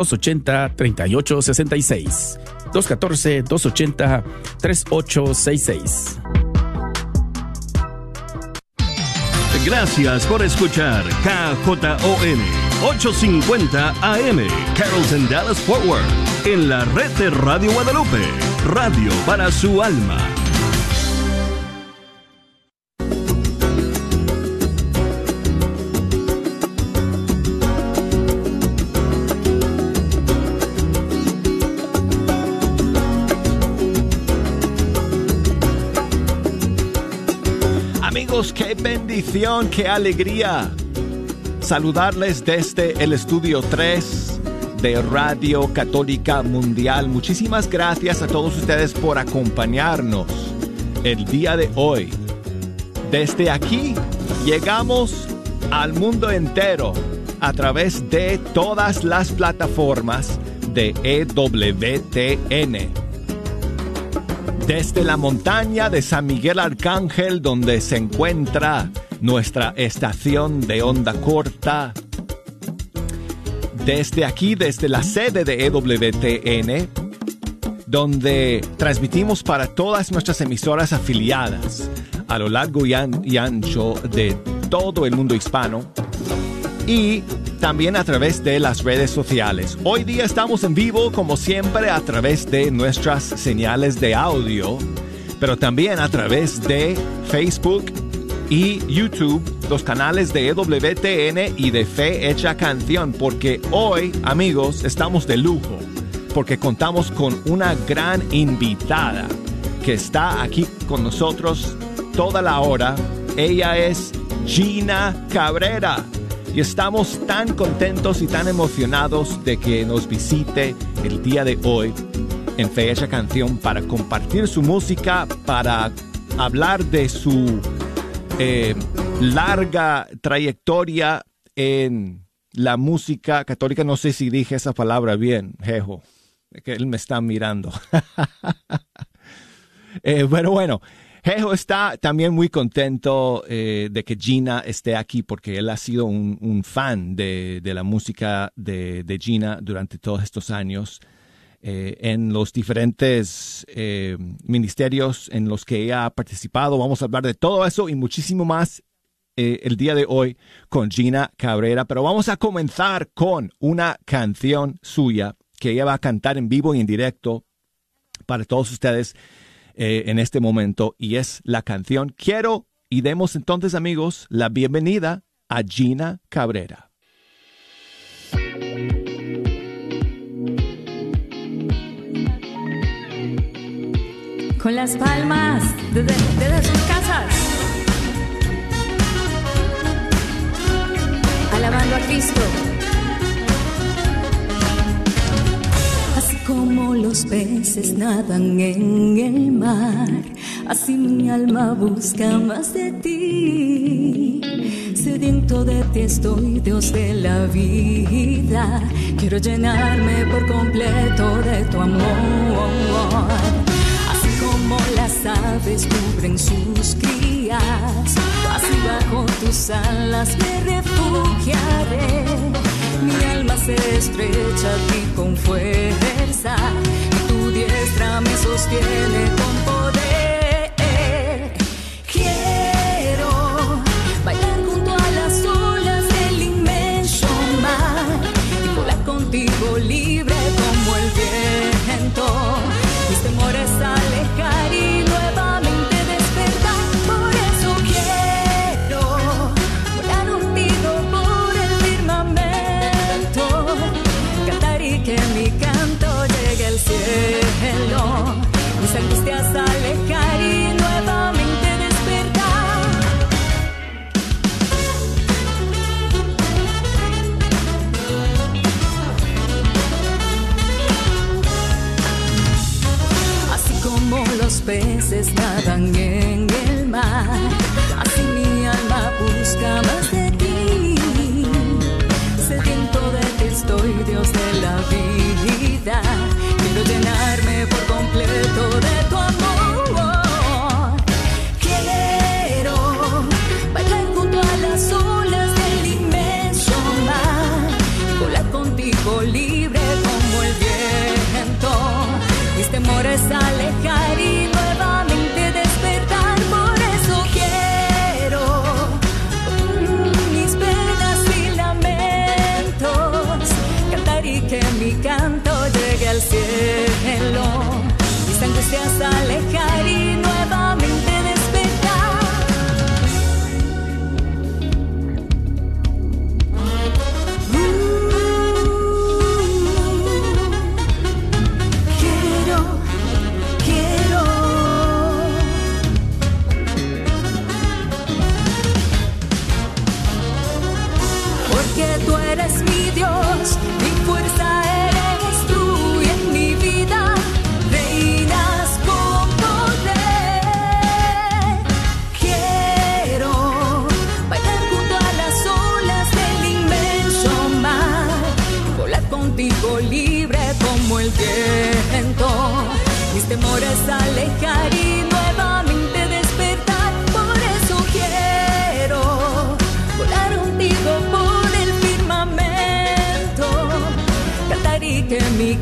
280-3866. 214-280-3866. Gracias por escuchar KJON 850 AM Carrollton Dallas Forward en la red de Radio Guadalupe, radio para su alma. Qué bendición, qué alegría saludarles desde el estudio 3 de Radio Católica Mundial. Muchísimas gracias a todos ustedes por acompañarnos el día de hoy. Desde aquí llegamos al mundo entero a través de todas las plataformas de EWTN desde la montaña de San Miguel Arcángel, donde se encuentra nuestra estación de onda corta. Desde aquí, desde la sede de EWTN, donde transmitimos para todas nuestras emisoras afiliadas a lo largo y, ancho de todo el mundo hispano. Y también a través de las redes sociales. Hoy día estamos en vivo como siempre a través de nuestras señales de audio, pero también a través de Facebook y YouTube, los canales de EWTN y de Fe Hecha Canción, porque hoy, amigos, estamos de lujo, porque contamos con una gran invitada que está aquí con nosotros toda la hora. Ella es Gina Cabrera y estamos tan contentos y tan emocionados de que nos visite el día de hoy en Fecha Canción para compartir su música, para hablar de su eh, larga trayectoria en la música católica. No sé si dije esa palabra bien, Jejo, que él me está mirando. eh, bueno, bueno. Jejo está también muy contento eh, de que Gina esté aquí porque él ha sido un, fan de, la música de, Gina durante todos estos años. Eh, en los diferentes eh, ministerios en los que ella ha participado. Vamos a hablar de todo eso y muchísimo más el día de hoy con Gina Cabrera. Pero vamos a comenzar con una canción suya que ella va a cantar en vivo y en directo para todos ustedes eh, en este momento y es la canción Quiero y demos entonces amigos la bienvenida a Gina Cabrera. Con las palmas desde, desde sus casas, alabando a Cristo. Como los peces nadan en el mar, así mi alma busca más de ti. Sediento de ti estoy, Dios de la vida. Quiero llenarme por completo de tu amor. Así como las aves cubren sus crías, así bajo tus alas me refugiaré mi alma se estrecha a ti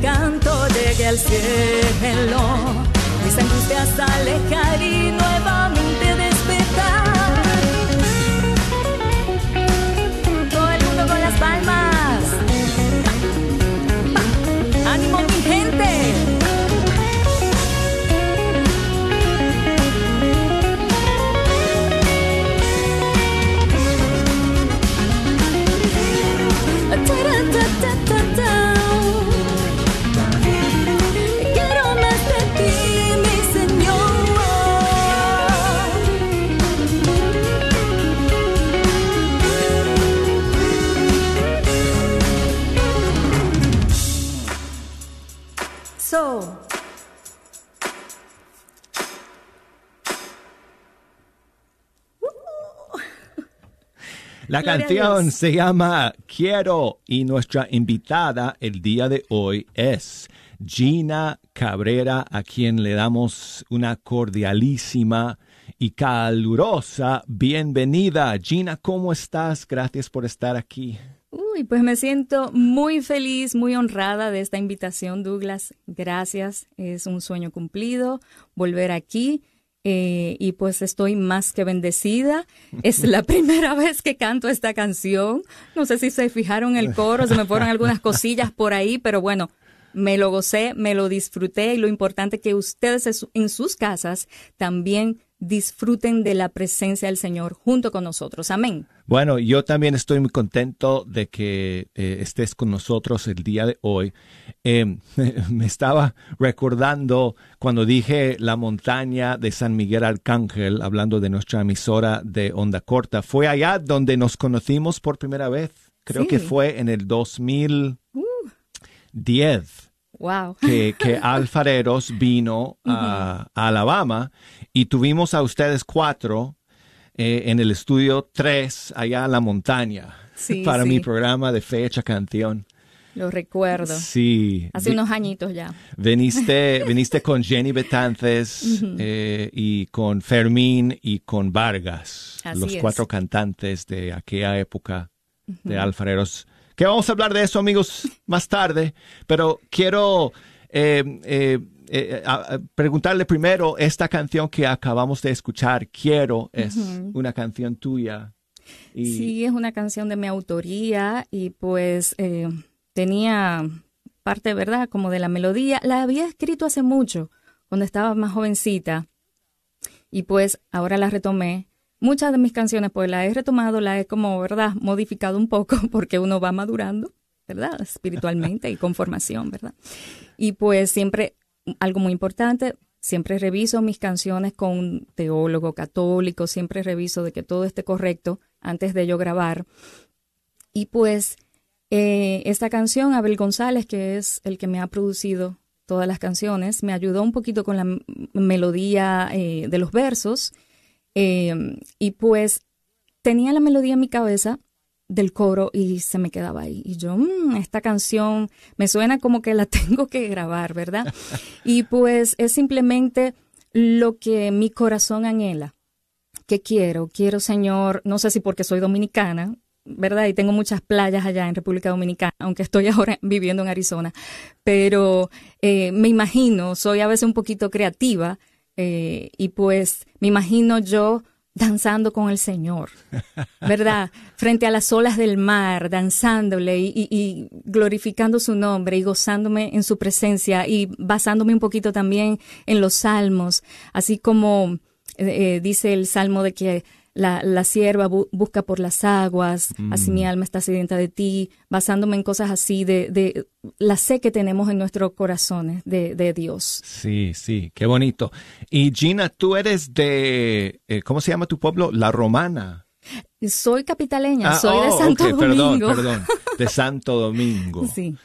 canto llegue al cielo. Mis angustias alejar y nuevamente La Gloria canción se llama Quiero y nuestra invitada el día de hoy es Gina Cabrera, a quien le damos una cordialísima y calurosa bienvenida. Gina, ¿cómo estás? Gracias por estar aquí. Uy, pues me siento muy feliz, muy honrada de esta invitación, Douglas. Gracias, es un sueño cumplido volver aquí. Eh, y pues estoy más que bendecida. Es la primera vez que canto esta canción. No sé si se fijaron el coro, se me fueron algunas cosillas por ahí, pero bueno, me lo gocé, me lo disfruté y lo importante que ustedes en sus casas también disfruten de la presencia del Señor junto con nosotros. Amén. Bueno, yo también estoy muy contento de que eh, estés con nosotros el día de hoy. Eh, me estaba recordando cuando dije la montaña de San Miguel Arcángel, hablando de nuestra emisora de onda corta. Fue allá donde nos conocimos por primera vez. Creo Sí. que fue en el 2010 Wow. que, que Alfareros vino a, a Alabama y tuvimos a ustedes cuatro eh, en el estudio 3 allá en la montaña Sí, para sí. mi programa de fecha canción. Lo recuerdo. Sí. Hace unos añitos ya. Viniste, viniste con Jenny Betances eh, y con Fermín y con Vargas, Así los es. cuatro cantantes de aquella época de Alfareros. Que vamos a hablar de eso, amigos, más tarde, pero quiero eh, eh, eh, a- a preguntarle primero, esta canción que acabamos de escuchar, Quiero, es una canción tuya. Y Sí, es una canción de mi autoría y pues eh, tenía parte, ¿verdad? Como de la melodía. La había escrito hace mucho, cuando estaba más jovencita. Y pues ahora la retomé. Muchas de mis canciones pues las he retomado, las he como, ¿verdad? Modificado un poco porque uno va madurando, ¿verdad? Espiritualmente y con formación, ¿verdad? Y pues siempre, algo muy importante, siempre reviso mis canciones con un teólogo católico, siempre reviso de que todo esté correcto antes de yo grabar. Y pues eh, esta canción, Abel González, que es el que me ha producido todas las canciones, me ayudó un poquito con la melodía eh, de los versos. Eh, y pues tenía la melodía en mi cabeza del coro y se me quedaba ahí. Y yo, "Mm, esta canción me suena como que la tengo que grabar, ¿verdad? y pues es simplemente lo que mi corazón anhela. ¿Qué quiero? Quiero, Señor, no sé si porque soy dominicana, ¿verdad? Y tengo muchas playas allá en República Dominicana, aunque estoy ahora viviendo en Arizona, pero eh, me imagino, soy a veces un poquito creativa eh, y pues me imagino yo danzando con el Señor, ¿verdad? Frente a las olas del mar, danzándole y, glorificando su nombre y gozándome en su presencia y basándome un poquito también en los salmos, así como eh, eh, dice el salmo de que la, la sierva busca por las aguas, así mi mm. alma está sedienta de ti, basándome en cosas así de, de la sé que tenemos en nuestros corazones de, de, Dios. Sí, sí, qué bonito. Y Gina, tú eres de, eh, ¿cómo se llama tu pueblo? La Romana. Soy capitaleña, ah, soy de oh, Santo Domingo. Perdón, perdón, de Santo Domingo. sí.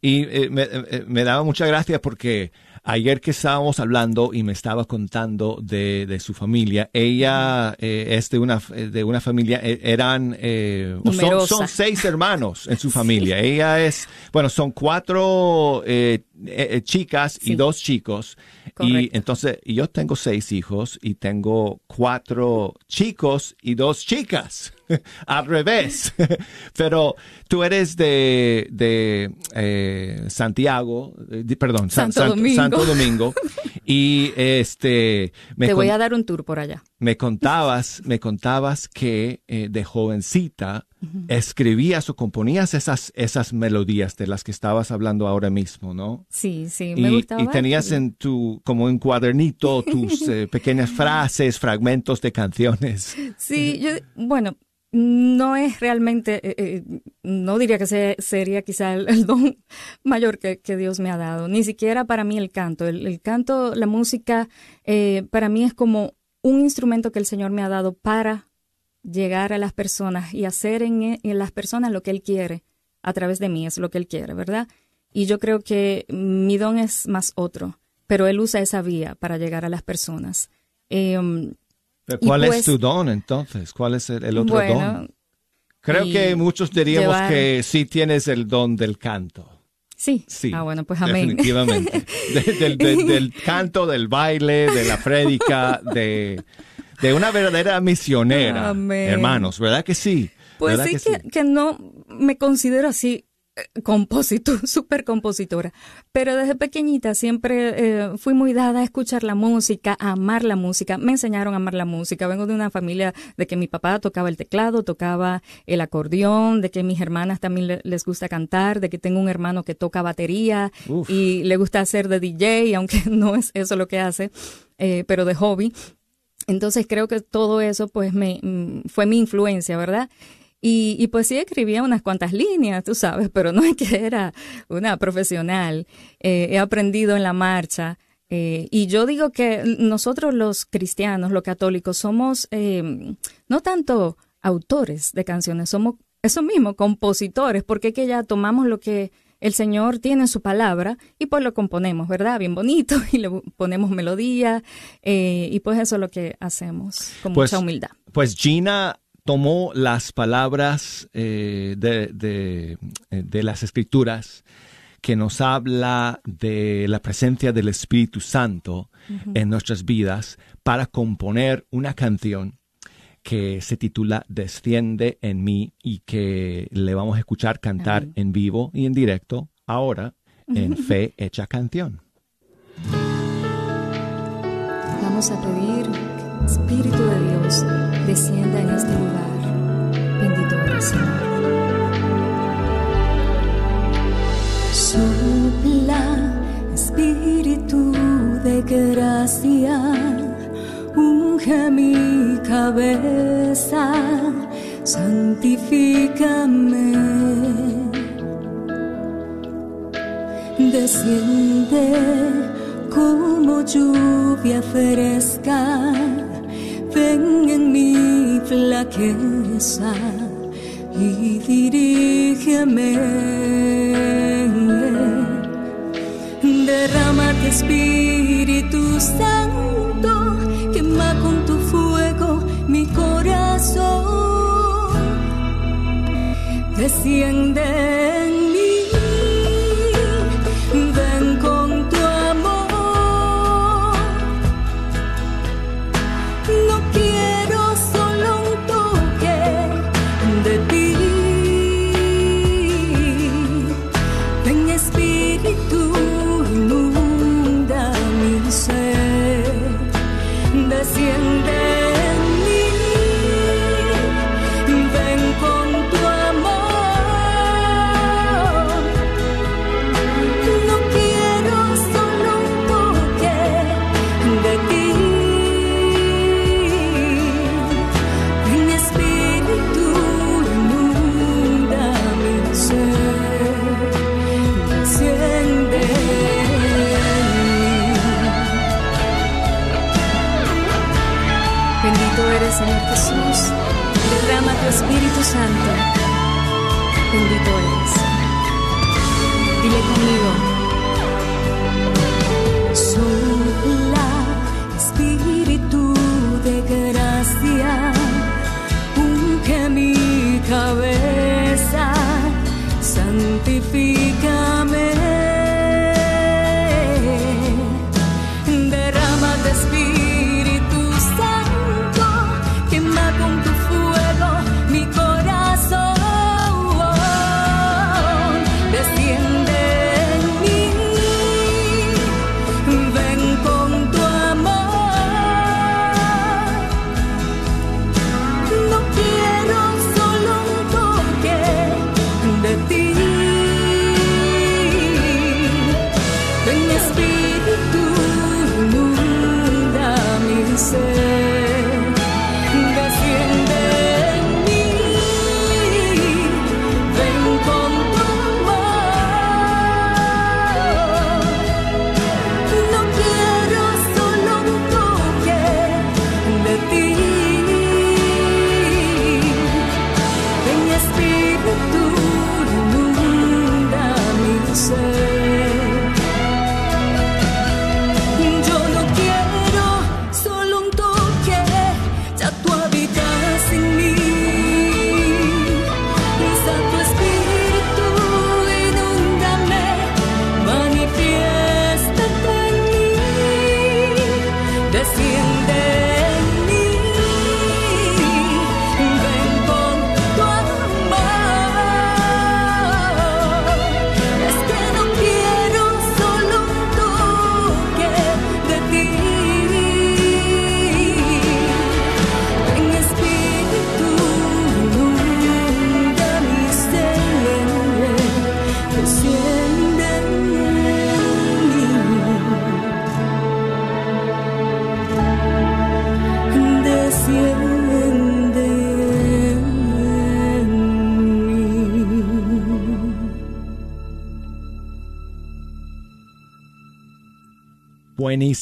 Y eh, me, me, daba mucha gracia porque Ayer que estábamos hablando y me estaba contando de, de su familia, ella eh, es de una, de una familia, eh, eran, eh, son, son, seis hermanos en su familia. Ella es, bueno, son cuatro eh, eh, chicas y dos chicos. Y entonces yo tengo seis hijos y tengo cuatro chicos y dos chicas. Al revés. Pero tú eres de, de eh, Santiago, perdón, Santo, Domingo. Santo Domingo. Y este... Me Te voy a dar un tour por allá. Me contabas, me contabas que eh, de jovencita escribías o componías esas, esas melodías de las que estabas hablando ahora mismo, ¿no? Sí, sí, me y, Y tenías en tu, como un cuadernito, tus eh, pequeñas frases, fragmentos de canciones. Sí, yo, bueno, no es realmente, eh, eh, no diría que sería quizá el, don mayor que, Dios me ha dado, ni siquiera para mí el canto. El, canto, la música, para mí es como un instrumento que el Señor me ha dado para llegar a las personas y hacer en, las personas lo que Él quiere a través de mí, es lo que Él quiere, ¿verdad? Y yo creo que mi don es más otro, pero Él usa esa vía para llegar a las personas. ¿Cuál es pues tu don entonces? ¿Cuál es el, otro don? Creo que muchos diríamos que sí tienes el don del canto. Sí. sí. Ah, bueno, pues amén. Definitivamente. del canto, del baile, de la prédica, de, de una verdadera misionera, hermanos, ¿verdad que sí? Pues sí que, que, no me considero así compositor, súper compositora, pero desde pequeñita siempre eh, fui muy dada a escuchar la música, a amar la música, me enseñaron a amar la música, vengo de una familia de que mi papá tocaba el teclado, tocaba el acordeón, de que mis hermanas también les gusta cantar, de que tengo un hermano que toca batería y le gusta hacer de DJ, aunque no es eso lo que hace, eh, pero de hobby. Entonces creo que todo eso pues me mm, fue mi influencia, ¿verdad? Y, y, pues sí escribía unas cuantas líneas, tú sabes, pero no es que era una profesional. Eh, he aprendido en la marcha. Eh, y yo digo que nosotros los cristianos, los católicos, somos eh, no tanto autores de canciones, somos eso mismo, compositores, porque es que ya tomamos lo que el Señor tiene en su palabra y pues lo componemos, ¿verdad? Bien bonito y le ponemos melodía eh, y pues eso es lo que hacemos con pues, mucha humildad. Pues Gina tomó las palabras eh, de, de, las escrituras que nos habla de la presencia del Espíritu Santo en nuestras vidas para componer una canción que se titula Desciende en mí y que le vamos a escuchar cantar en vivo y en directo ahora en Fe Hecha Canción. Vamos a pedir que Espíritu de Dios descienda en este lugar. Bendito eres, Señor. Sopla, Espíritu de gracia unge mi cabeza, santifícame. Desciende como lluvia fresca, ven en mi flaqueza y dirígeme. Derrámate Espíritu Santo con tu fuego mi corazón. Desciende desciende en derrama tu Espíritu Santo.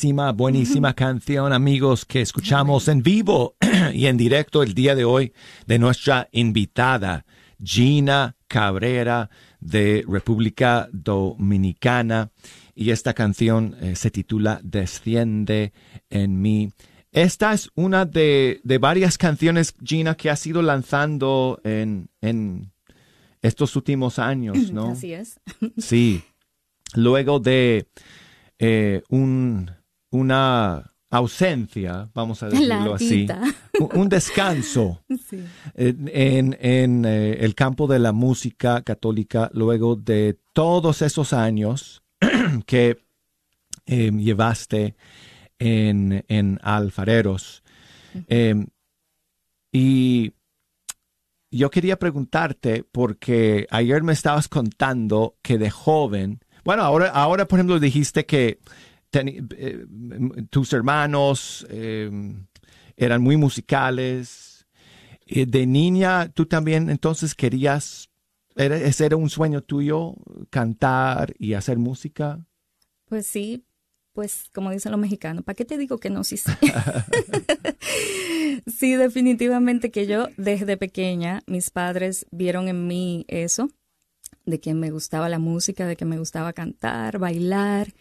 Buenísima, buenísima canción, amigos, que escuchamos en vivo y en directo el día de hoy de nuestra invitada, Gina Cabrera de República Dominicana. Y esta canción eh, se titula Desciende en mí. Esta es una de, de, varias canciones, Gina, que ha sido lanzando en, en estos últimos años, ¿no? Así es. Sí. Luego de eh, un, una ausencia, vamos a decirlo así, un, descanso. En, en eh, el campo de la música católica luego de todos esos años que em, llevaste en, en Alfareros. Em, y yo quería preguntarte, porque ayer me estabas contando que de joven bueno, ahora, ahora por ejemplo, dijiste que eh, tus hermanos em, eran muy musicales. De niña, tú también entonces querías, era, ese era un sueño tuyo, cantar y hacer música. Pues sí, pues como dicen los mexicanos, ¿para qué te digo que no? Sí, sí. sí, definitivamente que yo desde pequeña, mis padres vieron en mí eso de que me gustaba la música, de que me gustaba cantar, bailar.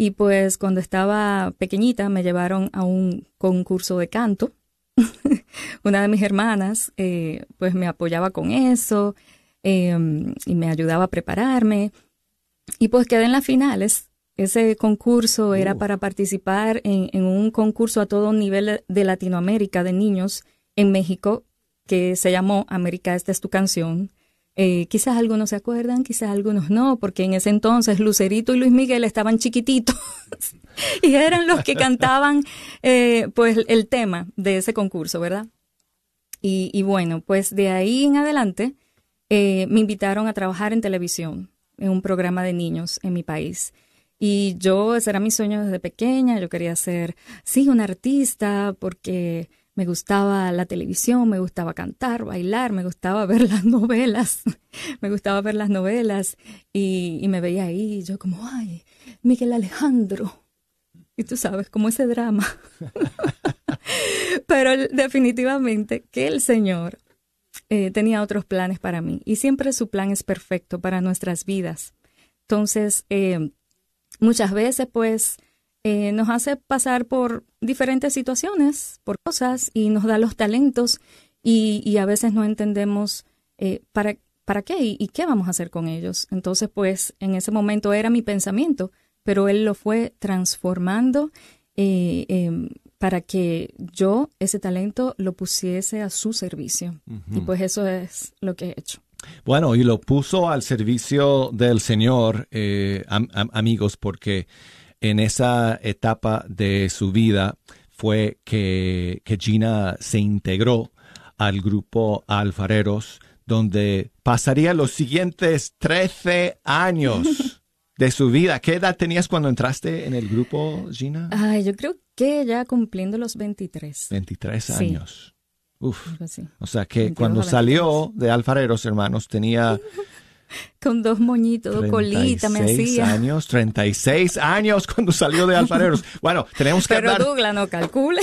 Y pues cuando estaba pequeñita me llevaron a un concurso de canto. Una de mis hermanas eh, pues me apoyaba con eso em, y me ayudaba a prepararme. Y pues quedé en las finales. Ese concurso era para participar en, en un concurso a todo nivel de Latinoamérica de niños en México que se llamó América, esta es tu canción. Eh, quizás algunos se acuerdan, quizás algunos no, porque en ese entonces Lucerito y Luis Miguel estaban chiquititos y eran los que cantaban eh, pues el tema de ese concurso, ¿verdad? Y, bueno, pues de ahí en adelante eh, me invitaron a trabajar en televisión, en un programa de niños en mi país. Y yo, ese era mi sueño desde pequeña, yo quería ser, sí, una artista, porque me gustaba la televisión, me gustaba cantar, bailar, me gustaba ver las novelas, me gustaba ver las novelas y, me veía ahí, yo como, ay, Miguel Alejandro. Y tú sabes, como ese drama. Pero definitivamente que el Señor eh, tenía otros planes para mí y siempre su plan es perfecto para nuestras vidas. Entonces, eh, muchas veces pues eh, nos hace pasar por diferentes situaciones, por cosas y nos da los talentos y, a veces no entendemos para, para qué y, qué vamos a hacer con ellos. Entonces, pues en ese momento era mi pensamiento, pero él lo fue transformando em, para que yo ese talento lo pusiese a su servicio. Y pues eso es lo que he hecho. Bueno, y lo puso al servicio del Señor, eh, amigos, porque en esa etapa de su vida fue que, que Gina se integró al grupo Alfareros, donde pasaría los siguientes 13 años de su vida. ¿Qué edad tenías cuando entraste en el grupo, Gina? Ay, yo creo que ya cumpliendo los 23. 23 años. Uf. O sea que cuando salió de Alfareros, hermanos, tenía... Con dos moñitos, dos colitas, me hacía. años, 36 años cuando salió de Alfareros. Bueno, tenemos que Pero hablar... Douglas no calcule.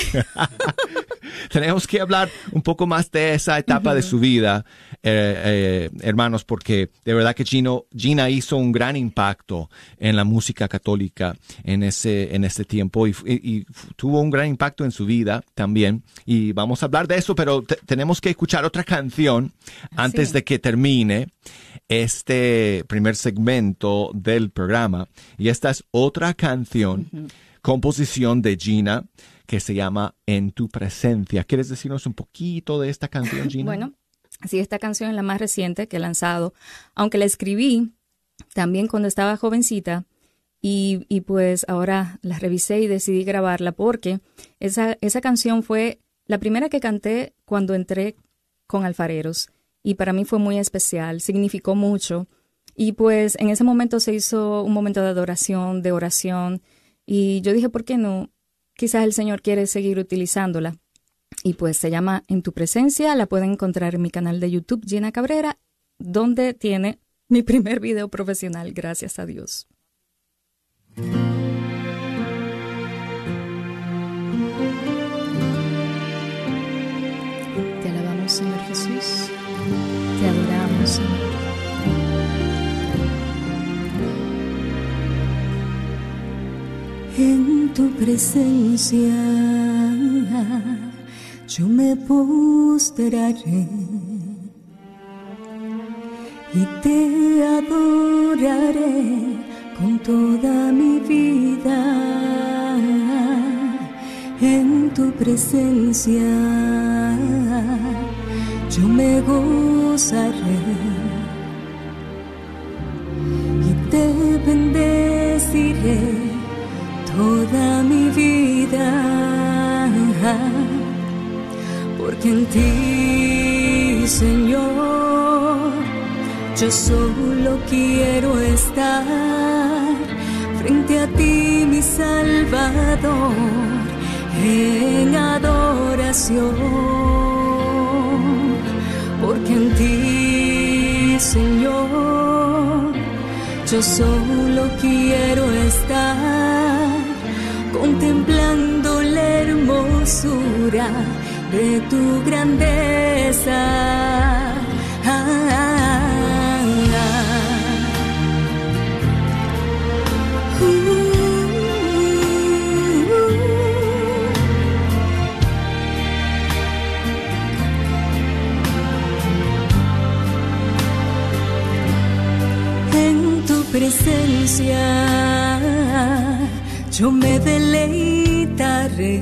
tenemos que hablar un poco más de esa etapa de su vida, eh, eh, hermanos, porque de verdad que Gino, Gina hizo un gran impacto en la música católica en ese, en ese tiempo y, tuvo un gran impacto en su vida también. Y vamos a hablar de eso, pero tenemos que escuchar otra canción antes de que termine este primer segmento del programa. Y esta es otra canción, composición de Gina que se llama En tu presencia. ¿Quieres decirnos un poquito de esta canción, Gina? Bueno, sí, esta canción es la más reciente que he lanzado, aunque la escribí también cuando estaba jovencita y, y pues ahora la revisé y decidí grabarla porque esa, esa canción fue la primera que canté cuando entré con Alfareros y para mí fue muy especial, significó mucho. Y pues en ese momento se hizo un momento de adoración, de oración, y yo dije, ¿por qué no quizás el Señor quiere seguir utilizándola. Y pues se llama En tu presencia, la pueden encontrar en mi canal de YouTube, Gina Cabrera, donde tiene mi primer video profesional, gracias a Dios. Te alabamos, Señor Jesús. Te adoramos, Señor. En tu presencia yo me postraré y te adoraré con toda mi vida. En tu presencia yo me gozaré y te bendeciré toda mi vida, porque en ti, Señor, yo solo quiero estar. Frente a ti, mi Salvador, en adoración, porque en ti, Señor, yo solo quiero estar contemplando la hermosura de tu grandeza. En tu presencia yo me deleitaré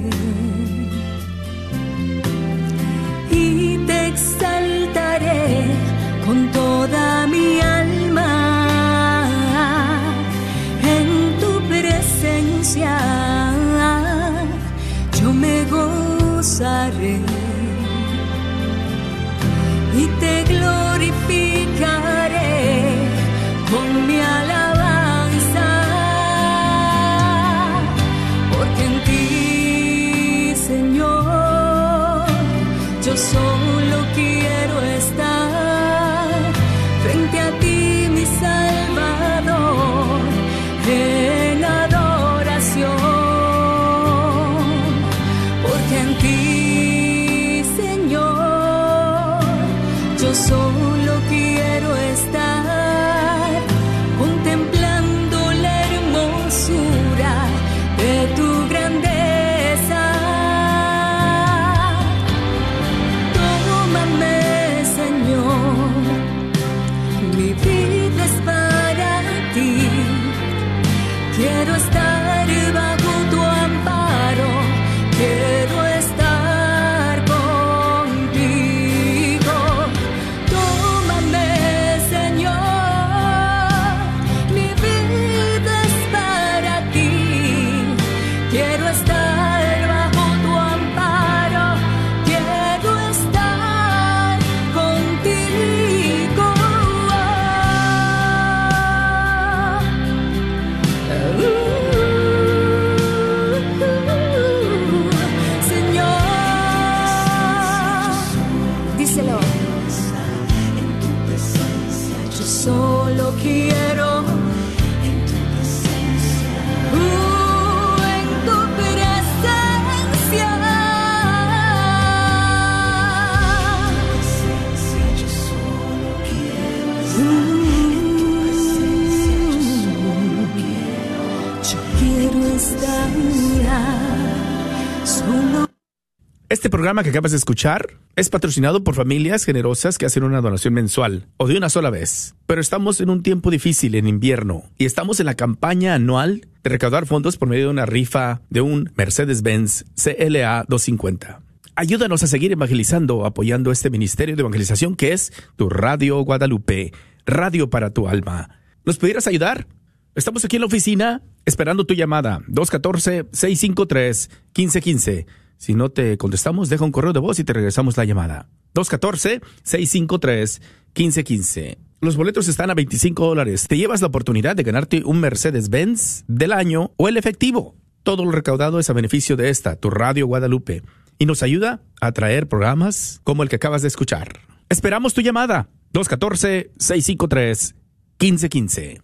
programa que acabas de escuchar es patrocinado por familias generosas que hacen una donación mensual o de una sola vez. Pero estamos en un tiempo difícil en invierno y estamos en la campaña anual de recaudar fondos por medio de una rifa de un Mercedes-Benz CLA 250. Ayúdanos a seguir evangelizando apoyando este ministerio de evangelización que es tu Radio Guadalupe, Radio para tu alma. ¿Nos pudieras ayudar? Estamos aquí en la oficina esperando tu llamada 214-653-1515. Si no te contestamos, deja un correo de voz y te regresamos la llamada. 214-653-1515. Los boletos están a 25 dólares. Te llevas la oportunidad de ganarte un Mercedes-Benz del año o el efectivo. Todo lo recaudado es a beneficio de esta, tu Radio Guadalupe, y nos ayuda a traer programas como el que acabas de escuchar. Esperamos tu llamada. 214-653-1515.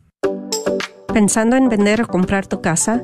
¿Pensando en vender o comprar tu casa?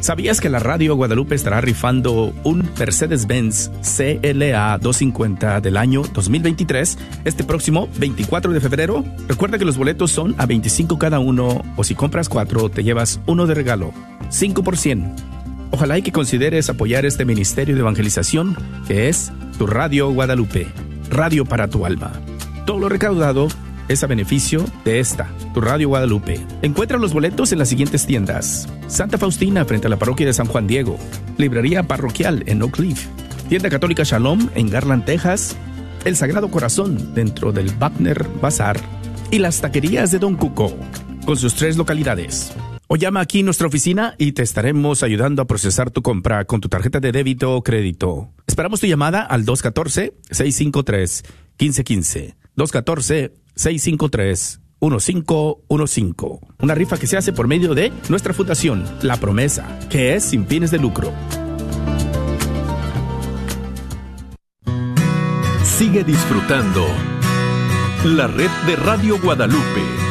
¿Sabías que la Radio Guadalupe estará rifando un Mercedes-Benz CLA 250 del año 2023 este próximo 24 de febrero? Recuerda que los boletos son a 25 cada uno o si compras cuatro te llevas uno de regalo, 5 por 100. Ojalá y que consideres apoyar este ministerio de evangelización que es tu Radio Guadalupe, radio para tu alma. Todo lo recaudado es a beneficio de esta, tu Radio Guadalupe. Encuentra los boletos en las siguientes tiendas. Santa Faustina frente a la parroquia de San Juan Diego. Librería parroquial en Oak Cliff. Tienda Católica Shalom en Garland, Texas. El Sagrado Corazón dentro del Wagner Bazar. Y las taquerías de Don Cuco, con sus tres localidades. O llama aquí nuestra oficina y te estaremos ayudando a procesar tu compra con tu tarjeta de débito o crédito. Esperamos tu llamada al 214-653-1515. 214-653-1515. Una rifa que se hace por medio de nuestra fundación, La Promesa, que es sin fines de lucro. Sigue disfrutando la red de Radio Guadalupe.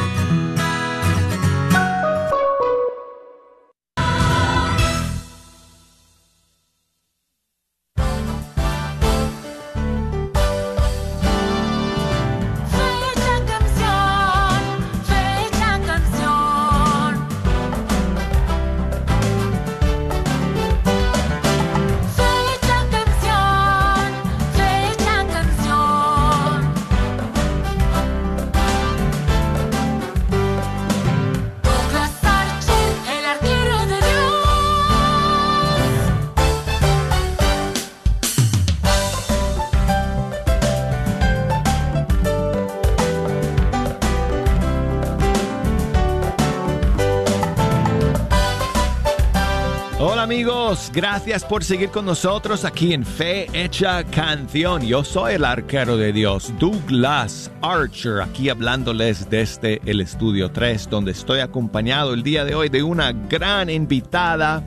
Gracias por seguir con nosotros aquí en Fe Hecha Canción. Yo soy el arquero de Dios, Douglas Archer, aquí hablándoles desde el estudio 3, donde estoy acompañado el día de hoy de una gran invitada,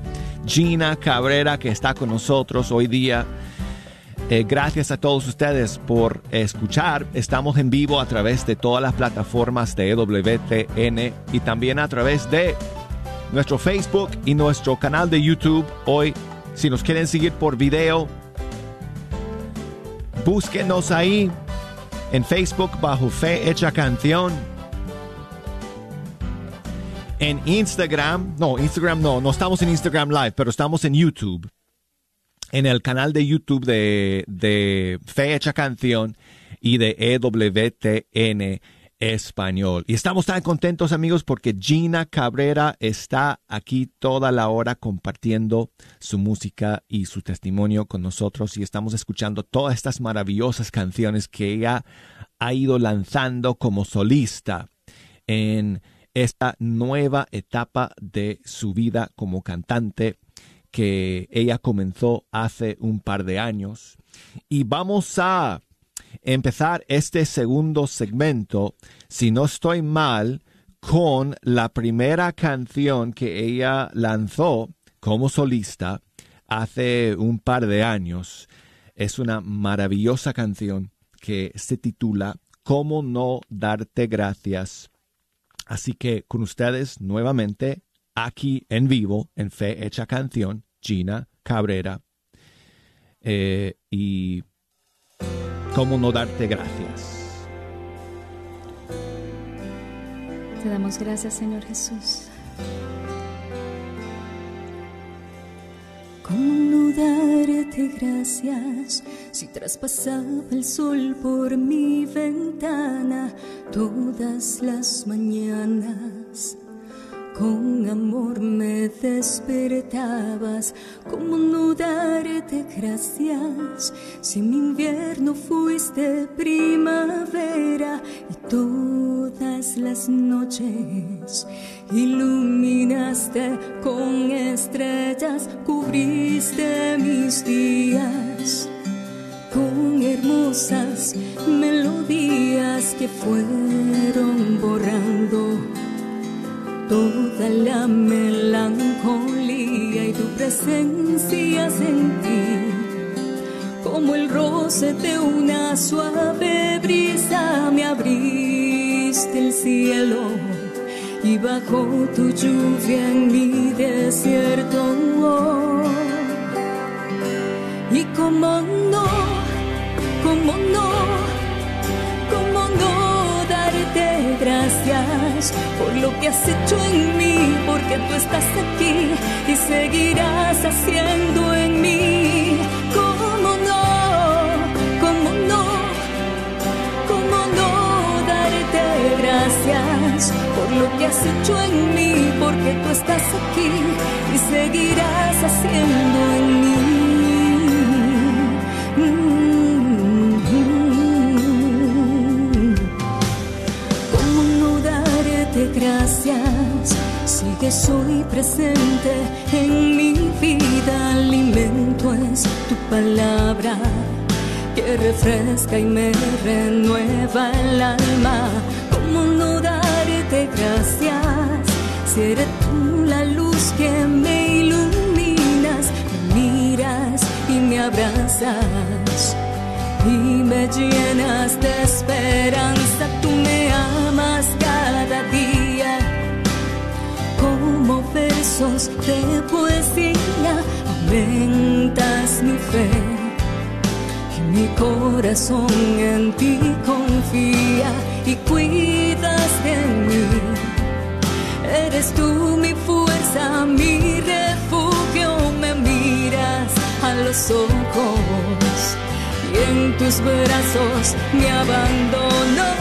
Gina Cabrera, que está con nosotros hoy día. Eh, gracias a todos ustedes por escuchar. Estamos en vivo a través de todas las plataformas de EWTN y también a través de nuestro Facebook y nuestro canal de YouTube. Hoy, si nos quieren seguir por video, búsquenos ahí en Facebook bajo Fe Hecha Canción. En Instagram, no, Instagram no, no estamos en Instagram Live, pero estamos en YouTube. En el canal de YouTube de, de Fe Hecha Canción y de EWTN español. Y estamos tan contentos amigos porque Gina Cabrera está aquí toda la hora compartiendo su música y su testimonio con nosotros y estamos escuchando todas estas maravillosas canciones que ella ha ido lanzando como solista en esta nueva etapa de su vida como cantante que ella comenzó hace un par de años. Y vamos a empezar este segundo segmento, si no estoy mal, con la primera canción que ella lanzó como solista hace un par de años. Es una maravillosa canción que se titula ¿Cómo no darte gracias? Así que con ustedes nuevamente aquí en vivo en Fe Hecha Canción, Gina Cabrera. Eh, y cómo no darte gracias. Te damos gracias, Señor Jesús. ¿Cómo no darte gracias si traspasaba el sol por mi ventana todas las mañanas? Con amor me despertabas, ¿cómo no darte gracias. Si mi invierno fuiste primavera y todas las noches iluminaste con estrellas, cubriste mis días con hermosas melodías que fueron borrando toda la melancolía y tu presencia sentí como el roce de una suave brisa me abriste el cielo y bajo tu lluvia en mi desierto y como no como no como no darte gracias por lo que has hecho en mí, porque tú estás aquí y seguirás haciendo en mí. ¿Cómo no? ¿Cómo no? ¿Cómo no darte gracias por lo que has hecho en mí, porque tú estás aquí y seguirás haciendo en mí? Gracias? Sigues hoy presente en mi vida. Alimento es tu palabra que refresca y me renueva el alma. ¿Cómo no darte gracias? Si eres tú la luz que me iluminas, me miras y me abrazas y me llenas de esperanza. Tú me amas versos de poesía. Aumentas mi fe y mi corazón en ti confía y cuidas de mí. Eres tú mi fuerza, mi refugio, me miras a los ojos y en tus brazos me abandono.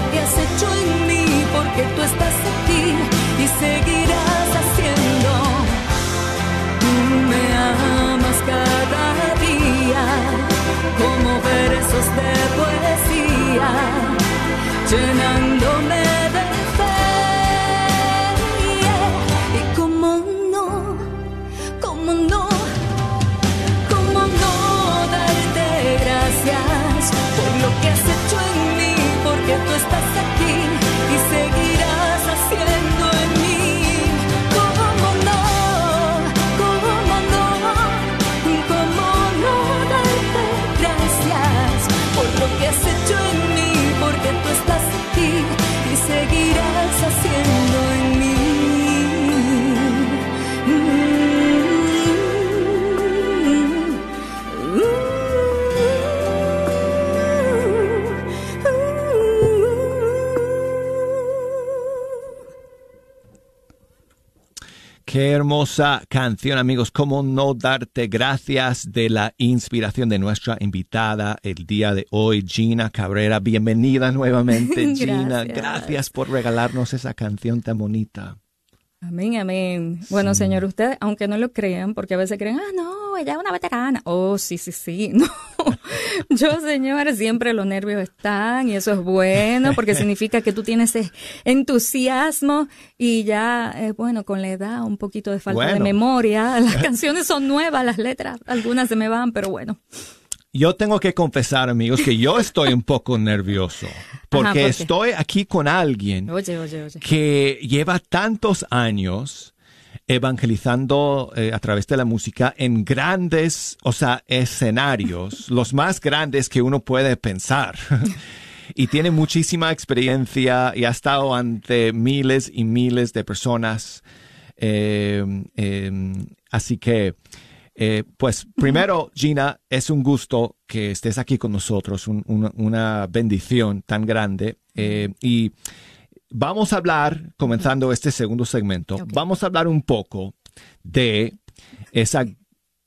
Lo que has hecho en mí, porque tú estás Qué hermosa canción, amigos. ¿Cómo no darte gracias de la inspiración de nuestra invitada el día de hoy, Gina Cabrera? Bienvenida nuevamente, Gina. Gracias. Gracias por regalarnos esa canción tan bonita. Amén, amén. Bueno, señor, usted, aunque no lo crean, porque a veces creen, ah, no, ella es una veterana. Oh, sí, sí, sí. No. Yo, señor, siempre los nervios están y eso es bueno porque significa que tú tienes ese entusiasmo y ya, eh, bueno, con la edad, un poquito de falta de memoria. Las canciones son nuevas, las letras, algunas se me van, pero bueno. Yo tengo que confesar, amigos, que yo estoy un poco nervioso porque estoy aquí con alguien Oye, oye, oye. que lleva tantos años evangelizando eh, a través de la música en grandes, o sea, escenarios, los más grandes que uno puede pensar. y tiene muchísima experiencia y ha estado ante miles y miles de personas. Eh, eh, así que, eh, pues primero, Gina, es un gusto que estés aquí con nosotros, un- una, una bendición tan grande. Eh, y vamos a hablar, comenzando este segundo segmento, vamos a hablar un poco de esa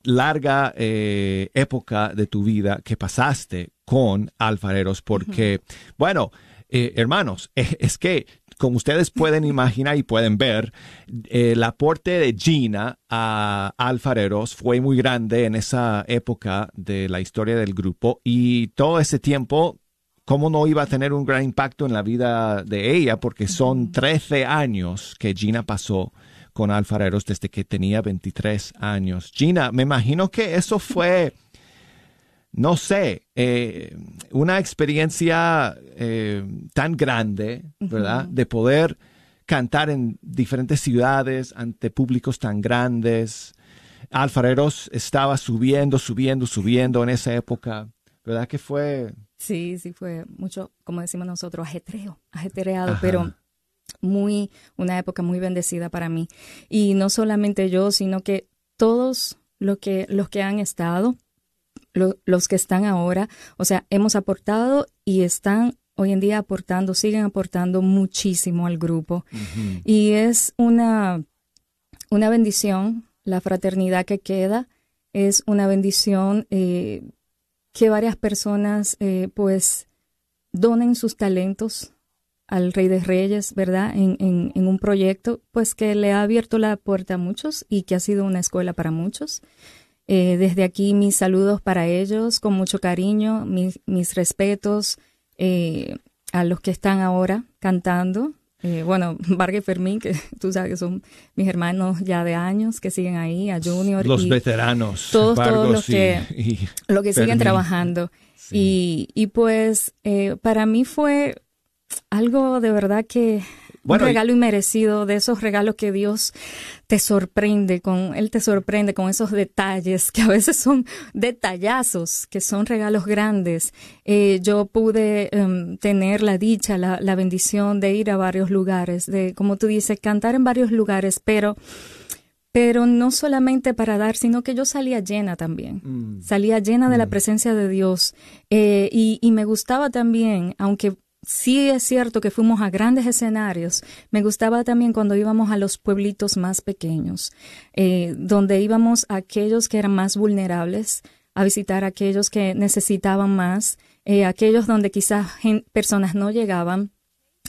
larga eh, época de tu vida que pasaste con alfareros, porque, bueno, eh, hermanos, es que como ustedes pueden imaginar y pueden ver, el aporte de Gina a Alfareros fue muy grande en esa época de la historia del grupo y todo ese tiempo, ¿cómo no iba a tener un gran impacto en la vida de ella? Porque son 13 años que Gina pasó con Alfareros desde que tenía 23 años. Gina, me imagino que eso fue, no sé, eh, una experiencia eh, tan grande, ¿verdad? De poder cantar en diferentes ciudades ante públicos tan grandes. Alfareros estaba subiendo, subiendo, subiendo en esa época, ¿verdad? Que fue... Sí, sí, fue mucho, como decimos nosotros, ajetreo, ajetreado, Ajá. pero muy, una época muy bendecida para mí. Y no solamente yo, sino que todos lo que, los que han estado, lo- los que están ahora, o sea, hemos aportado y están hoy en día aportando, siguen aportando muchísimo al grupo. Y es una, una bendición, la fraternidad que queda, es una bendición eh, que varias personas eh, pues donen sus talentos al Rey de Reyes, ¿verdad? En, en, en un proyecto pues que le ha abierto la puerta a muchos y que ha sido una escuela para muchos. Eh, desde aquí mis saludos para ellos, con mucho cariño, mis, mis respetos eh, a los que están ahora cantando. Eh, bueno, Vargas y Fermín, que tú sabes que son mis hermanos ya de años, que siguen ahí, a Junior. Los y veteranos. todos, todos los que, y lo que siguen trabajando. Y, y pues eh, para mí fue algo de verdad que Bueno, un y- regalo inmerecido, de esos regalos que Dios te sorprende con, Él te sorprende con esos detalles que a veces son detallazos, que son regalos grandes. Eh, yo pude em, tener la dicha, la, la bendición de ir a varios lugares, de, como tú dices, cantar en varios lugares, pero pero no solamente para dar, sino que yo salía llena también. Salía llena de la presencia de Dios. Eh, y, y me gustaba también, aunque sí es cierto que fuimos a grandes escenarios, me gustaba también cuando íbamos a los pueblitos más pequeños, eh, donde íbamos a aquellos que eran más vulnerables, a visitar a aquellos que necesitaban más, eh, aquellos donde quizás personas no llegaban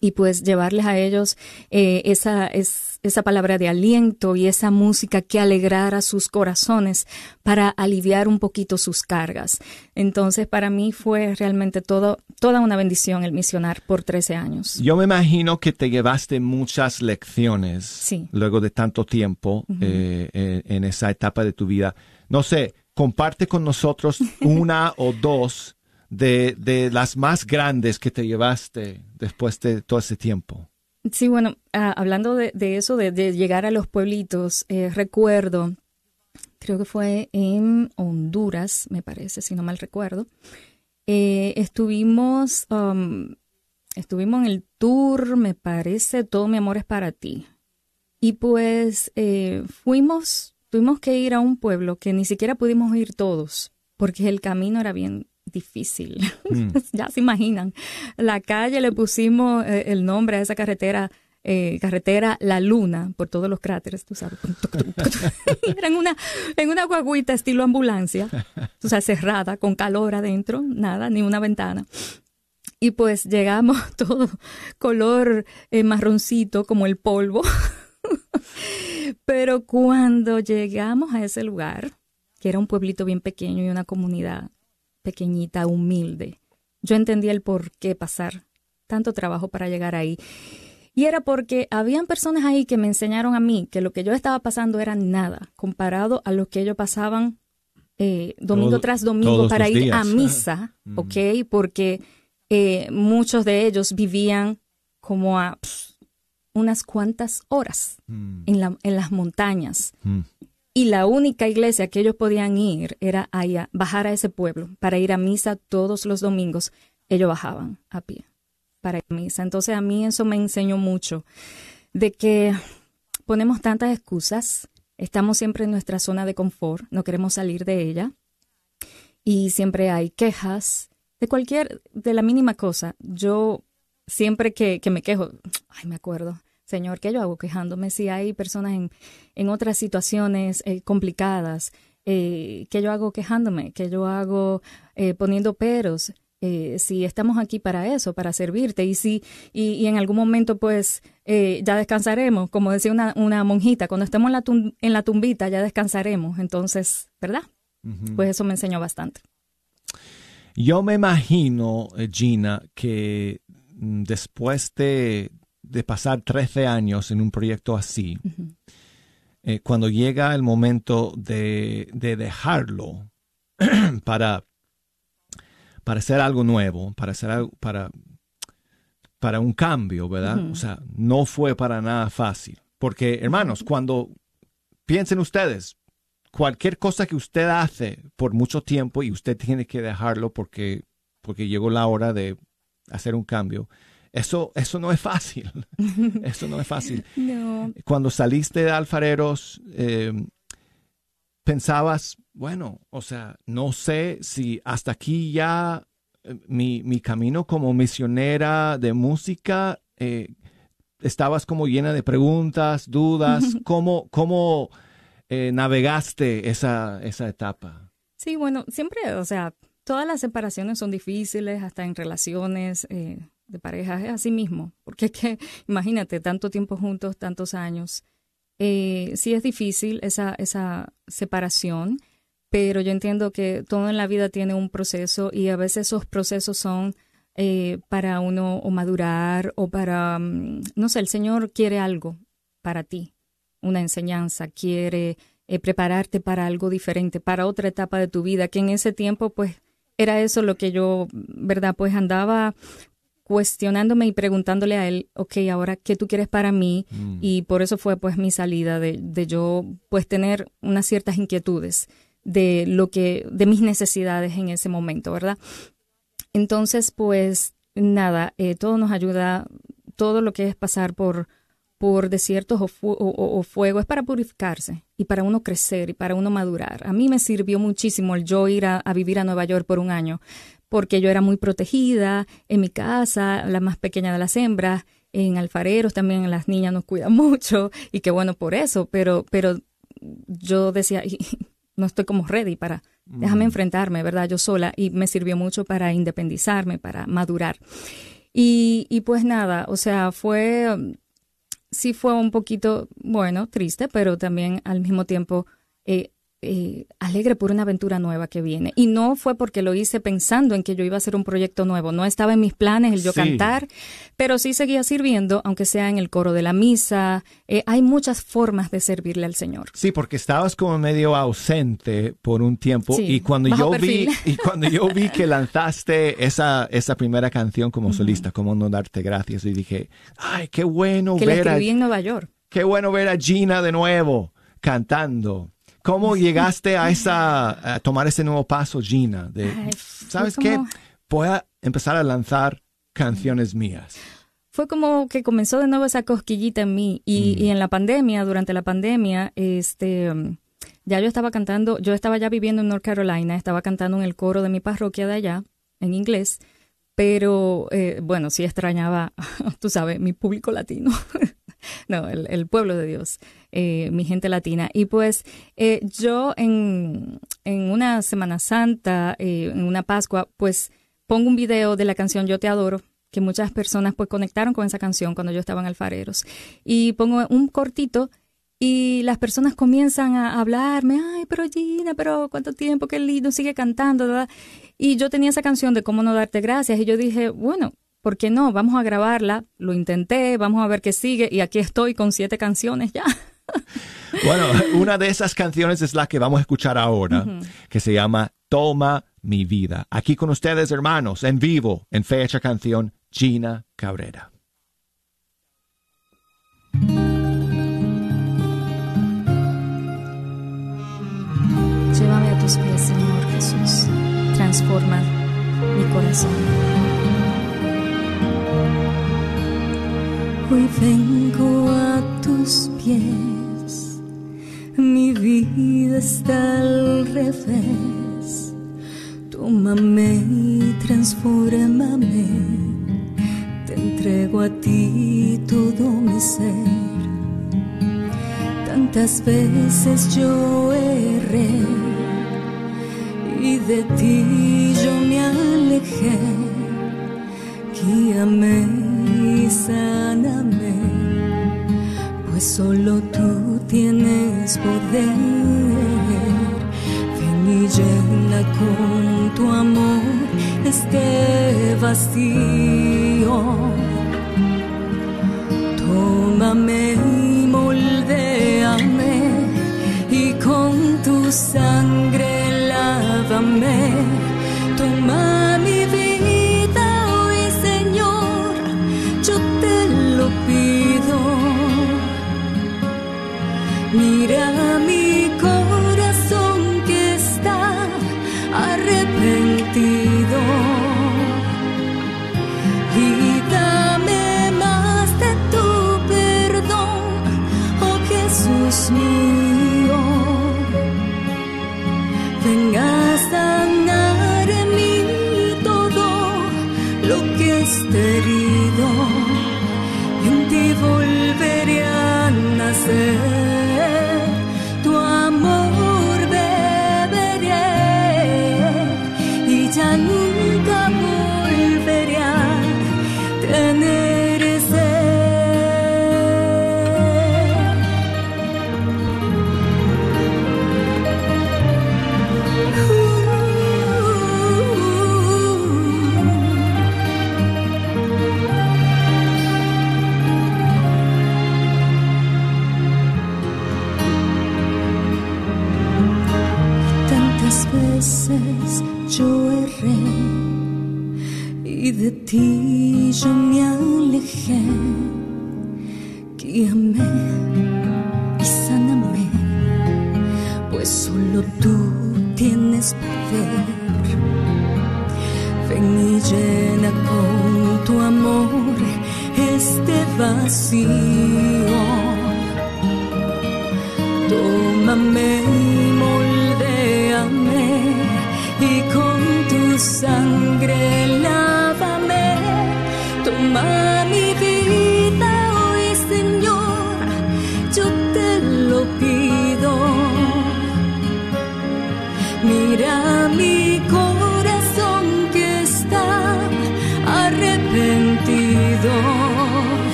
y pues llevarles a ellos eh, esa, es, esa palabra de aliento y esa música que alegrara sus corazones para aliviar un poquito sus cargas. Entonces, para mí fue realmente todo, toda una bendición el misionar por 13 años. Yo me imagino que te llevaste muchas lecciones Sí. luego de tanto tiempo eh, eh, en esa etapa de tu vida. No sé, comparte con nosotros una o dos de, de las más grandes que te llevaste después de todo ese tiempo. Sí, bueno, ah, hablando de, eso, de, de llegar a los pueblitos, eh, recuerdo, creo que fue en Honduras, me parece, si no mal recuerdo. Eh, estuvimos, um, estuvimos en el tour, me parece, Todo mi amor es para ti. Y pues eh, fuimos, tuvimos que ir a un pueblo que ni siquiera pudimos ir todos, porque el camino era bien difícil. ya se imaginan. La calle le pusimos eh, el nombre a esa carretera, eh, carretera La Luna, por todos los cráteres, tú sabes. Era en una, en una guaguita estilo ambulancia, o sea, cerrada, con calor adentro, nada, ni una ventana. Y pues llegamos todo color eh, marroncito como el polvo. Pero cuando llegamos a ese lugar, que era un pueblito bien pequeño y una comunidad pequeñita, humilde, yo entendí el por qué pasar tanto trabajo para llegar ahí. Y era porque habían personas ahí que me enseñaron a mí que lo que yo estaba pasando era nada comparado a lo que ellos pasaban eh, domingo Todo- tras domingo para ir días. a misa, ¿ok? Porque eh, muchos de ellos vivían como a unas cuantas horas en, la- en las montañas. Mm. Y la única iglesia que ellos podían ir era allá, bajar a ese pueblo para ir a misa todos los domingos. Ellos bajaban a pie para ir a misa. Entonces a mí eso me enseñó mucho de que ponemos tantas excusas, estamos siempre en nuestra zona de confort, no queremos salir de ella y siempre hay quejas de cualquier, de la mínima cosa. Yo siempre que, que me quejo, ay, me acuerdo, Señor, ¿qué yo hago quejándome si hay personas en, en otras situaciones eh, complicadas? Eh, ¿Qué yo hago quejándome? ¿Qué yo hago eh, poniendo peros? Si estamos aquí para eso, para servirte, y si y, y en algún momento pues ya descansaremos, como decía una, una monjita, cuando estemos en la, tum- en la tumbita ya descansaremos, entonces, ¿verdad? Pues eso me enseñó bastante. Yo me imagino, Gina, que mm, después de, de pasar 13 años en un proyecto así, eh, cuando llega el momento de, de dejarlo para, para hacer algo nuevo, para hacer algo, para, para un cambio, ¿verdad? O sea, no fue para nada fácil. Porque, hermanos, cuando piensen ustedes, cualquier cosa que usted hace por mucho tiempo y usted tiene que dejarlo porque, porque llegó la hora de hacer un cambio, eso, eso no es fácil. eso no es fácil. No. Cuando saliste de alfareros, eh, pensabas, bueno, o sea, no sé si hasta aquí ya eh, mi, mi camino como misionera de música, eh, estabas como llena de preguntas, dudas, ¿cómo, cómo eh, navegaste esa, esa etapa? Sí, bueno, siempre, o sea, todas las separaciones son difíciles, hasta en relaciones eh, de pareja, es así mismo, porque es que, imagínate, tanto tiempo juntos, tantos años. Eh, sí es difícil esa, esa separación, pero yo entiendo que todo en la vida tiene un proceso y a veces esos procesos son eh, para uno o madurar o para, mm, no sé, el Señor quiere algo para ti, una enseñanza, quiere eh, prepararte para algo diferente, para otra etapa de tu vida, que en ese tiempo pues era eso lo que yo, ¿verdad? Pues andaba cuestionándome y preguntándole a él, ok, ahora, ¿qué tú quieres para mí? Y por eso fue pues mi salida de, de yo pues tener unas ciertas inquietudes de lo que, de mis necesidades en ese momento, ¿verdad? Entonces, pues nada, eh, todo nos ayuda, todo lo que es pasar por, por desiertos o, fu- o- o- o fuego es para purificarse y para uno crecer y para uno madurar. A mí me sirvió muchísimo el yo ir a, a vivir a Nueva York por un año, porque yo era muy protegida en mi casa, la más pequeña de las hembras, en alfareros también las niñas nos cuidan mucho y qué bueno por eso, pero, pero yo decía, no estoy como ready para, déjame enfrentarme, ¿verdad? Yo sola y me sirvió mucho para independizarme, para madurar. Y, y pues nada, o sea, fue, sí fue un poquito, bueno, triste, pero también al mismo tiempo eh, eh, alegre por una aventura nueva que viene. Y no fue porque lo hice pensando en que yo iba a hacer un proyecto nuevo, no estaba en mis planes el yo Sí. cantar, pero sí seguía sirviendo, aunque sea en el coro de la misa. Eh, hay muchas formas de servirle al Señor. Sí, porque estabas como medio ausente por un tiempo Sí, y cuando yo perfil. vi y cuando yo vi que lanzaste esa esa primera canción como solista, como no darte gracias y dije, ay, qué bueno Que la ver a, escribí en Nueva York. qué bueno ver a Gina de nuevo cantando. ¿Cómo llegaste a esa a tomar ese nuevo paso, Gina? De, Ay, ¿sabes qué? como- Voy a empezar a lanzar canciones mías. fue como que comenzó de nuevo esa cosquillita en mí y, y en la pandemia, durante la pandemia, este, ya yo estaba cantando, yo estaba ya viviendo en North Carolina, estaba cantando en el coro de mi parroquia de allá, en inglés, pero eh, bueno, sí extrañaba, tú sabes, mi público latino, no, el, el pueblo de Dios, eh, mi gente latina. Y pues eh, yo en, una Semana Santa, eh, en una Pascua, pues pongo un video de la canción Yo te adoro, que muchas personas pues conectaron con esa canción cuando yo estaba en Alfareros. Y pongo un cortito y las personas comienzan a hablarme, ay, pero Gina, pero cuánto tiempo, qué lindo, sigue cantando, ¿verdad? Y yo tenía esa canción de cómo no darte gracias y yo dije, bueno, ¿por qué no? Vamos a grabarla, lo intenté, vamos a ver qué sigue y aquí estoy con siete canciones ya. Bueno, una de esas canciones es la que vamos a escuchar ahora, que se llama Toma mi vida. Aquí con ustedes, hermanos, en vivo, en fecha canción, Gina Cabrera. Llévame a tus pies, Señor Jesús. Transforma mi corazón. Hoy vengo a tus pies, mi vida está al revés. Tómame y transfórmame, te entrego a ti todo mi ser. Tantas veces yo erré y de ti yo me alejé guíame y sáname, pues solo tú tienes poder. Ven y llena con tu amor este vacío. Tómame y moldéame y con tu sangre lávame.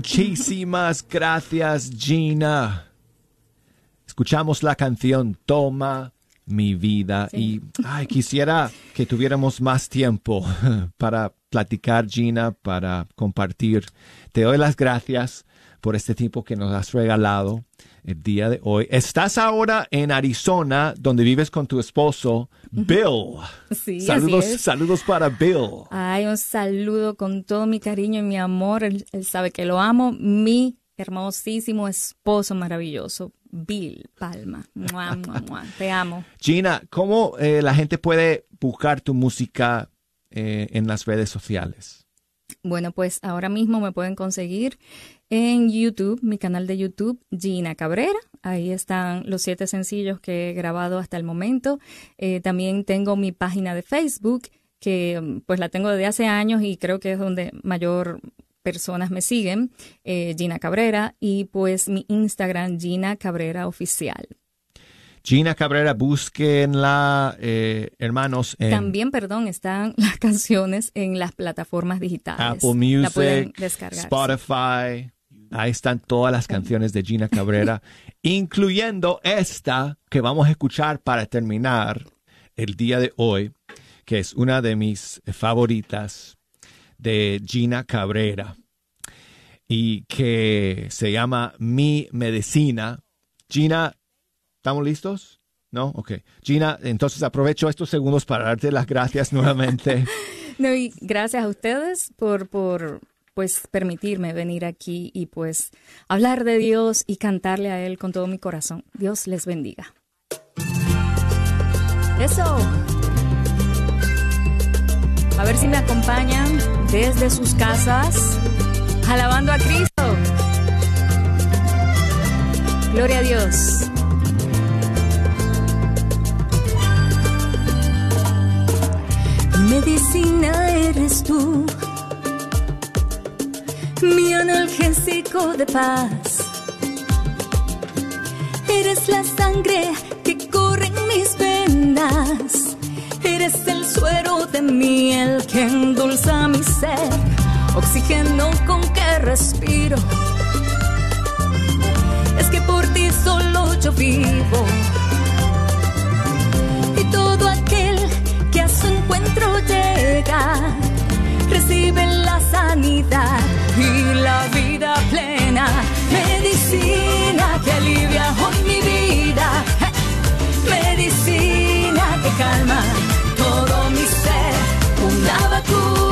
Muchísimas gracias, Gina. Escuchamos la canción Toma mi vida y ay, quisiera que tuviéramos más tiempo para platicar, Gina, para compartir. Te doy las gracias por este tiempo que nos has regalado el día de hoy. Estás ahora en Arizona, donde vives con tu esposo, Bill. Sí, saludos, así es. saludos para Bill. Ay, un saludo con todo mi cariño y mi amor. Él, él sabe que lo amo. Mi hermosísimo esposo maravilloso, Bill Palma. Mua, mua, mua. Te amo. Gina, ¿cómo eh, la gente puede buscar tu música eh, en las redes sociales? Bueno, pues ahora mismo me pueden conseguir en YouTube, mi canal de YouTube, Gina Cabrera. Ahí están los siete sencillos que he grabado hasta el momento. Eh, también tengo mi página de Facebook, que mm, pues la tengo desde hace años y creo que es donde mayor personas me siguen, eh, Gina Cabrera, y pues mi Instagram, Gina Cabrera Oficial. Gina Cabrera, búsquenla, eh, hermanos, en También, perdón, están las canciones en las plataformas digitales. Apple La pueden Music, descargar. Spotify. Ahí están todas las canciones de Gina Cabrera, incluyendo esta que vamos a escuchar para terminar el día de hoy, que es una de mis favoritas de Gina Cabrera y que se llama Mi Medicina. Gina, ¿estamos listos? ¿No? Ok. Gina, entonces aprovecho estos segundos para darte las gracias nuevamente. No, y gracias a ustedes por, por pues permitirme venir aquí y pues hablar de Dios y cantarle a Él con todo mi corazón. Dios les bendiga. Eso. A ver si me acompañan desde sus casas, alabando a Cristo. Gloria a Dios. Medicina eres tú, mi analgésico de paz. Eres la sangre que corre en mis venas. Eres el suero de miel que endulza mi ser. Oxígeno con que respiro. Es que por ti solo yo vivo. Y todo aquel que a su encuentro llega sanidad y la vida plena. Medicina que alivia hoy mi vida. Medicina que calma todo mi ser. Una vacuna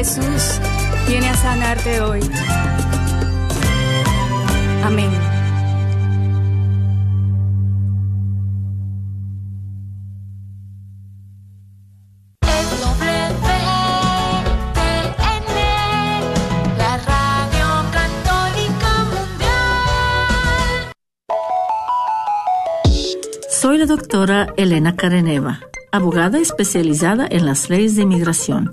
Jesús viene a sanarte hoy. Amén. Soy la doctora Elena Careneva, abogada especializada en las leyes de inmigración.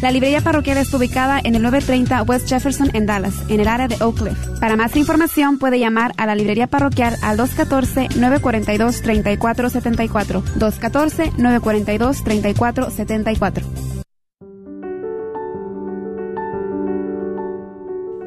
La librería parroquial está ubicada en el 930 West Jefferson en Dallas, en el área de Oak Cliff. Para más información puede llamar a la librería parroquial al 214-942-3474. 214-942-3474.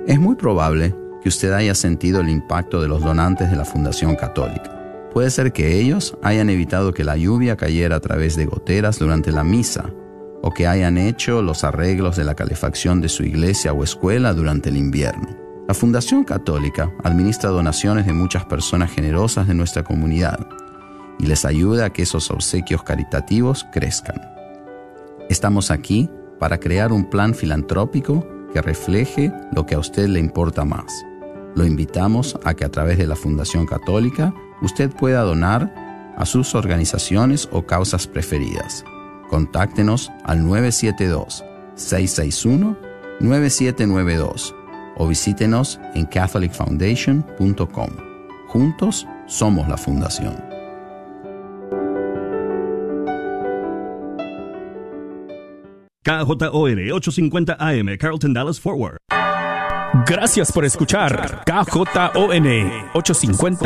Es muy probable que usted haya sentido el impacto de los donantes de la Fundación Católica. Puede ser que ellos hayan evitado que la lluvia cayera a través de goteras durante la misa, o que hayan hecho los arreglos de la calefacción de su iglesia o escuela durante el invierno. La Fundación Católica administra donaciones de muchas personas generosas de nuestra comunidad y les ayuda a que esos obsequios caritativos crezcan. Estamos aquí para crear un plan filantrópico que refleje lo que a usted le importa más. Lo invitamos a que a través de la Fundación Católica usted pueda donar a sus organizaciones o causas preferidas. Contáctenos al 972-661-9792 o visítenos en catholicfoundation.com. Juntos somos la Fundación. KJOR 850 AM, Carlton Dallas Forward. Gracias por escuchar KJON 850